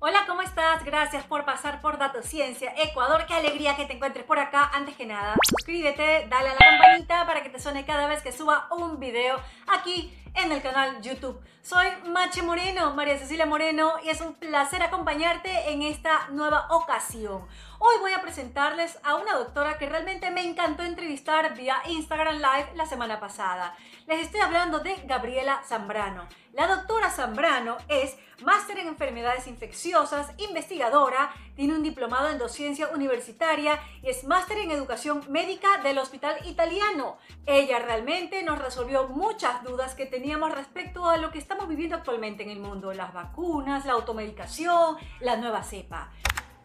Hola, ¿cómo estás? Gracias por pasar por Dato Ciencia Ecuador. Qué alegría que te encuentres por acá. Antes que nada, suscríbete, dale a la campanita para que te suene cada vez que suba un video aquí en el canal YouTube. Soy Mache Moreno, María Cecilia Moreno, y es un placer acompañarte en esta nueva ocasión. Hoy voy a presentarles a una doctora que realmente me encantó entrevistar vía Instagram Live la semana pasada. Les estoy hablando de Gabriela Zambrano. La doctora Zambrano es máster en enfermedades infecciosas, investigadora, tiene un diplomado en docencia universitaria y es máster en educación médica del Hospital Italiano. Ella realmente nos resolvió muchas dudas que teníamos respecto a lo que estamos viviendo actualmente en el mundo, las vacunas, la automedicación, la nueva cepa.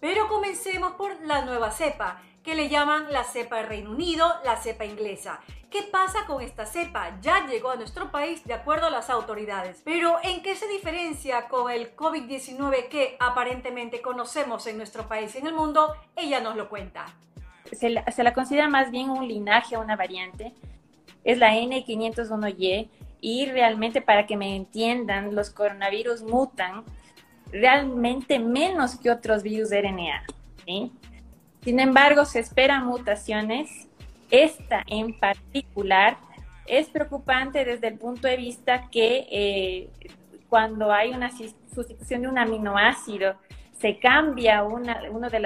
Pero comencemos por la nueva cepa, que le llaman la cepa de Reino Unido, la cepa inglesa. ¿Qué pasa con esta cepa? Ya llegó a nuestro país de acuerdo a las autoridades. Pero ¿en qué se diferencia con el COVID-19 que aparentemente conocemos en nuestro país y en el mundo? Ella nos lo cuenta. Se la, se la considera más bien un linaje, una variante. Es la N501Y y realmente para que me entiendan, los coronavirus mutan realmente menos que otros virus de RNA. Sin embargo, se esperan mutaciones. Esta en particular es preocupante desde el punto de vista que eh, cuando hay una sustitución de un aminoácido, se cambia uno de,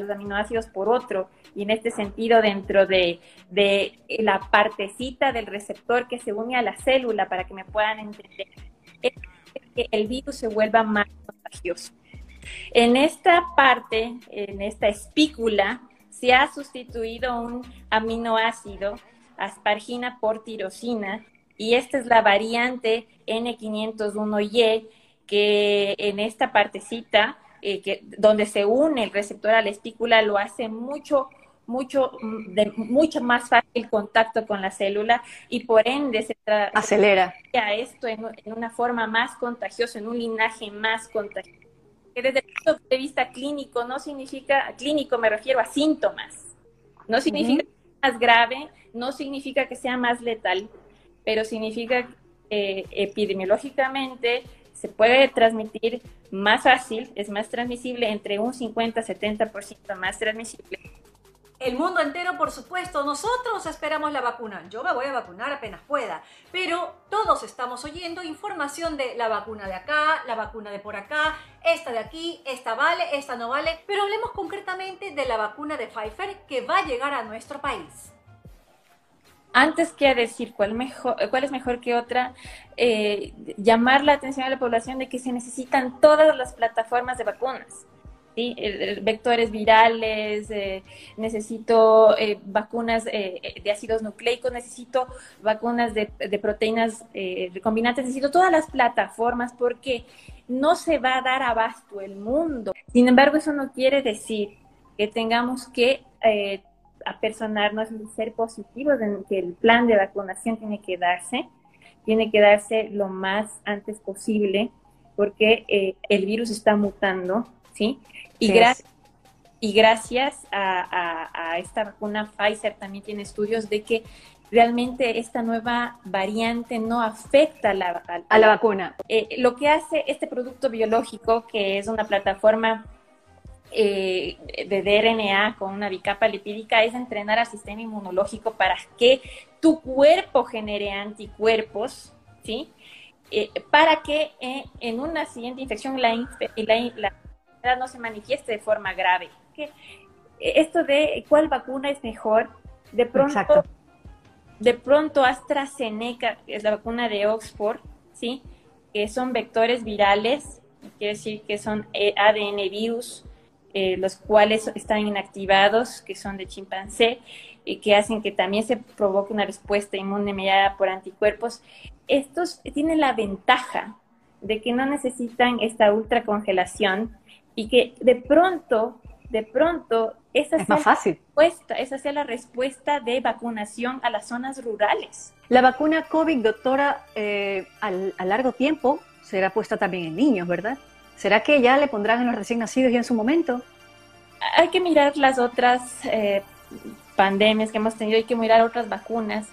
los aminoácidos por otro y en este sentido dentro de, de, la partecita del receptor que se une a la célula para que me puedan entender, es que el virus se vuelva más contagioso. En esta parte, en esta espícula, se ha sustituido un aminoácido, aspargina por tirosina, y esta es la variante N501Y, que en esta partecita, eh, que, donde se une el receptor a la espícula, lo hace mucho mucho, de mucho más fácil contacto con la célula y por ende se acelera a esto en, una forma más contagiosa, en un linaje más contagioso. Que desde el punto de vista clínico no significa, clínico me refiero a síntomas, no significa que sea más grave, no significa que sea más letal, pero significa que eh, epidemiológicamente se puede transmitir más fácil, es más transmisible, entre un 50-70% más transmisible el mundo entero, por supuesto, nosotros esperamos la vacuna. Yo me voy a vacunar apenas pueda, pero todos estamos oyendo información de la vacuna de acá, la vacuna de por acá, esta de aquí, esta vale, esta no vale, pero hablemos concretamente de la vacuna de Pfizer que va a llegar a nuestro país. Antes que decir cuál, mejor, cuál es mejor que otra, eh, llamar la atención a la población de que se necesitan todas las plataformas de vacunas vectores virales, eh, necesito eh, vacunas eh, de ácidos nucleicos, necesito vacunas de, proteínas recombinantes, necesito todas las plataformas porque no se va a dar abasto el mundo. Sin embargo, eso no quiere decir que tengamos que apersonarnos y ser positivos en que el plan de vacunación tiene que darse, tiene que darse lo más antes posible porque el virus está mutando ¿sí? Y, y gracias a, esta vacuna Pfizer también tiene estudios de que realmente esta nueva variante no afecta a la vacuna. Eh, lo que hace este producto biológico, que es una plataforma eh, de DRNA con una bicapa lipídica, es entrenar al sistema inmunológico para que tu cuerpo genere anticuerpos, ¿sí? Eh, para que en una siguiente infección la, la no se manifieste de forma grave. Esto de cuál vacuna es mejor, de pronto, de pronto AstraZeneca, es la vacuna de Oxford, ¿sí? que son vectores virales, quiere decir que son eh, ADN virus, eh, los cuales están inactivados, que son de chimpancé, y que hacen que también se provoque una respuesta inmune mediada por anticuerpos. Estos tienen la ventaja de que no necesitan esta ultracongelación y que de pronto, de pronto, esa es sea más fácil. Respuesta, esa sea la respuesta de vacunación a las zonas rurales. La vacuna COVID, doctora, eh, a largo tiempo será puesta también en niños, ¿verdad? ¿Será que ya le pondrán en los recién nacidos ya en su momento? Hay que mirar las otras eh, pandemias que hemos tenido, hay que mirar otras vacunas.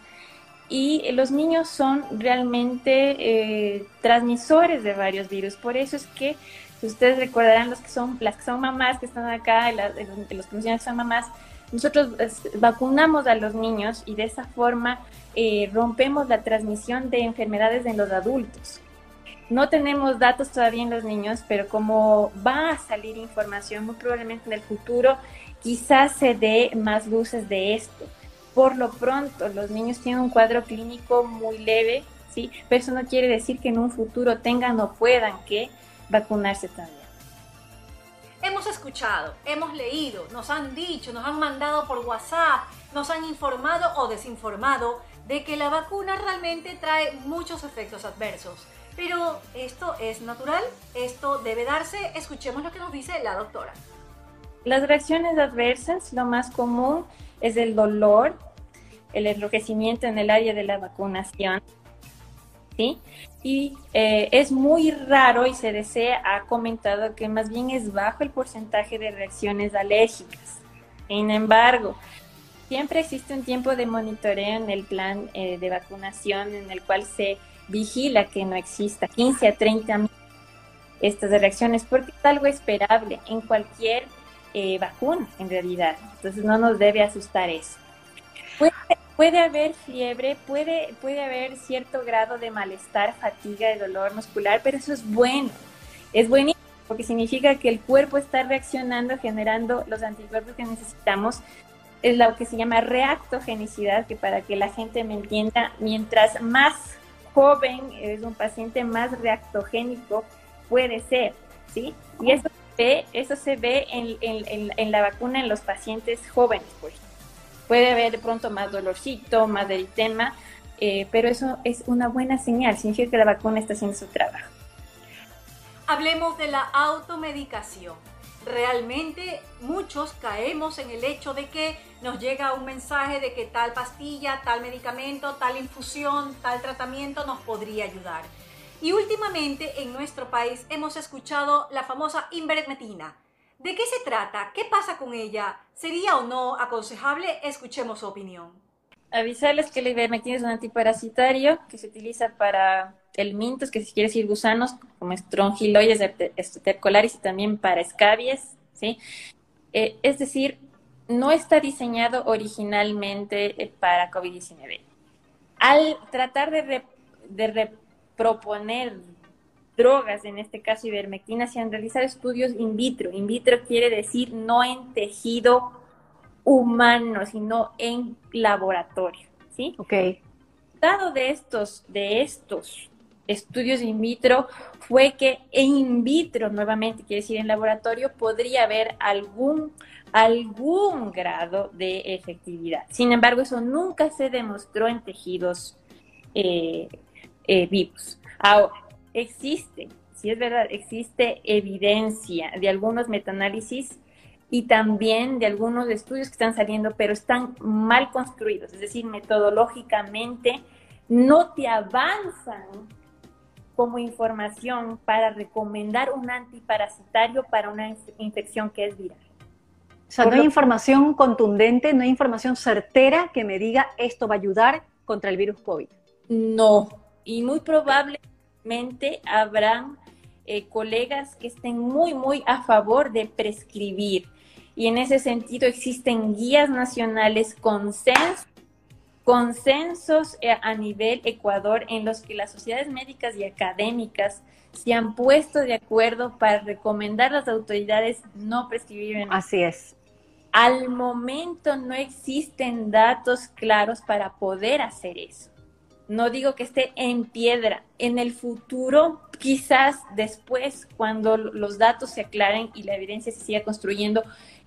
y los niños son realmente eh, transmisores de varios virus. Por eso es que, ustedes recordarán, los que son, las que son mamás que están acá, los que son mamás, nosotros vacunamos a los niños y de esa forma eh, rompemos la transmisión de enfermedades en los adultos. No tenemos datos todavía en los niños, pero como va a salir información muy probablemente en el futuro, quizás se dé más luces de esto. Por lo pronto, los niños tienen un cuadro clínico muy leve, ¿sí? Pero eso no quiere decir que en un futuro tengan o puedan que vacunarse también. Hemos escuchado, hemos leído, nos han dicho, nos han mandado por WhatsApp, nos han informado o desinformado de que la vacuna realmente trae muchos efectos adversos. Pero esto es natural, esto debe darse. Escuchemos lo que nos dice la doctora. Las reacciones adversas, lo más común es el dolor, el enrojecimiento en el área de la vacunación, ¿sí? Y eh, es muy raro y desea, ha comentado que más bien es bajo el porcentaje de reacciones alérgicas. Sin embargo, siempre existe un tiempo de monitoreo en el plan eh, de vacunación en el cual se vigila que no exista 15 a 30 mil estas reacciones porque es algo esperable en cualquier eh, vacuna en realidad. Entonces no nos debe asustar eso. Puede, haber fiebre, puede, puede haber cierto grado de malestar, fatiga, de dolor muscular, pero eso es bueno. Es buenísimo porque significa que el cuerpo está reaccionando, generando los anticuerpos que necesitamos. Es lo que se llama reactogenicidad, que para que la gente me entienda, mientras más joven es un paciente más reactogénico puede ser, ¿sí? Y eso se ve, eso se ve en, la vacuna en los pacientes jóvenes, pues puede haber de pronto más dolorcito, más eritema, eh, pero eso es una buena señal, significa que la vacuna está haciendo su trabajo. Hablemos de la automedicación. Realmente muchos caemos en el hecho de que nos llega un mensaje de que tal pastilla, tal medicamento, tal infusión, tal tratamiento nos podría ayudar. Y últimamente en nuestro país hemos escuchado la famosa invermectina ¿De qué se trata? ¿Qué pasa con ella? ¿Sería o no aconsejable? Escuchemos su opinión. Avisarles que la ivermectina es un antiparasitario que se utiliza para el mintos, que si quiere decir gusanos, como strongyloides estercolaris y también para escabies, ¿sí? Eh, es decir, no está diseñado originalmente eh, para COVID-19. Al tratar de, de reproponer drogas, en este caso ivermectina, se han realizado estudios in vitro. In vitro quiere decir no en tejido humano, sino en laboratorio, ¿sí? Ok. Dado de estos, de estos estudios in vitro fue que in vitro, nuevamente quiere decir en laboratorio, podría haber algún, algún grado de efectividad. Sin embargo, eso nunca se demostró en tejidos eh, eh, vivos. Ahora, existe, si es verdad, existe evidencia de algunos metaanálisis y también de algunos estudios que están saliendo, pero están mal construidos, es decir, metodológicamente no te avanzan como información para recomendar un antiparasitario para una infección que es viral. O sea, no hay información contundente, no hay información certera que me diga esto va a ayudar contra el virus COVID. No, y muy probable habrán eh, colegas que estén muy, muy a favor de prescribir. Y en ese sentido existen guías nacionales, consensos, consensos eh, a nivel Ecuador en los que las sociedades médicas y académicas se han puesto de acuerdo para recomendar a las autoridades no prescribir. Así es. Al momento no existen datos claros para poder hacer eso no digo que esté en piedra. En el futuro, quizás después, cuando los datos se aclaren y la evidencia se siga construyendo,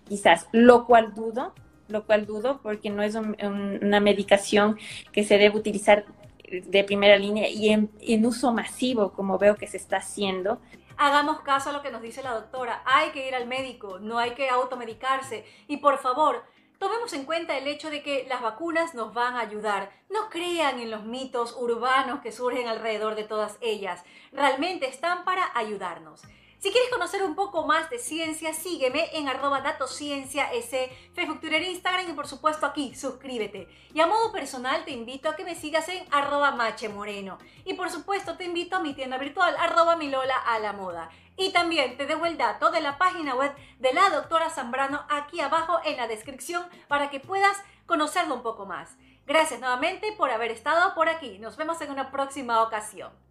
quizás, lo cual dudo, lo cual dudo porque no es una medicación que se debe utilizar de primera línea y en, en uso masivo, como veo que se está haciendo. Hagamos caso a lo que nos dice la doctora. Hay que ir al médico, no hay que automedicarse. Y por favor, Tomemos en cuenta el hecho de que las vacunas nos van a ayudar. No crean en los mitos urbanos que surgen alrededor de todas ellas. Realmente están para ayudarnos. Si quieres conocer un poco más de ciencia, sígueme en arroba datociencia, ese Facebook, Twitter, Instagram y por supuesto aquí, suscríbete. Y a modo personal te invito a que me sigas en arroba mache moreno. Y por supuesto te invito a mi tienda virtual arroba milola a la moda. Y también te dejo el dato de la página web de la doctora Zambrano aquí abajo en la descripción para que puedas conocerlo un poco más. Gracias nuevamente por haber estado por aquí. Nos vemos en una próxima ocasión.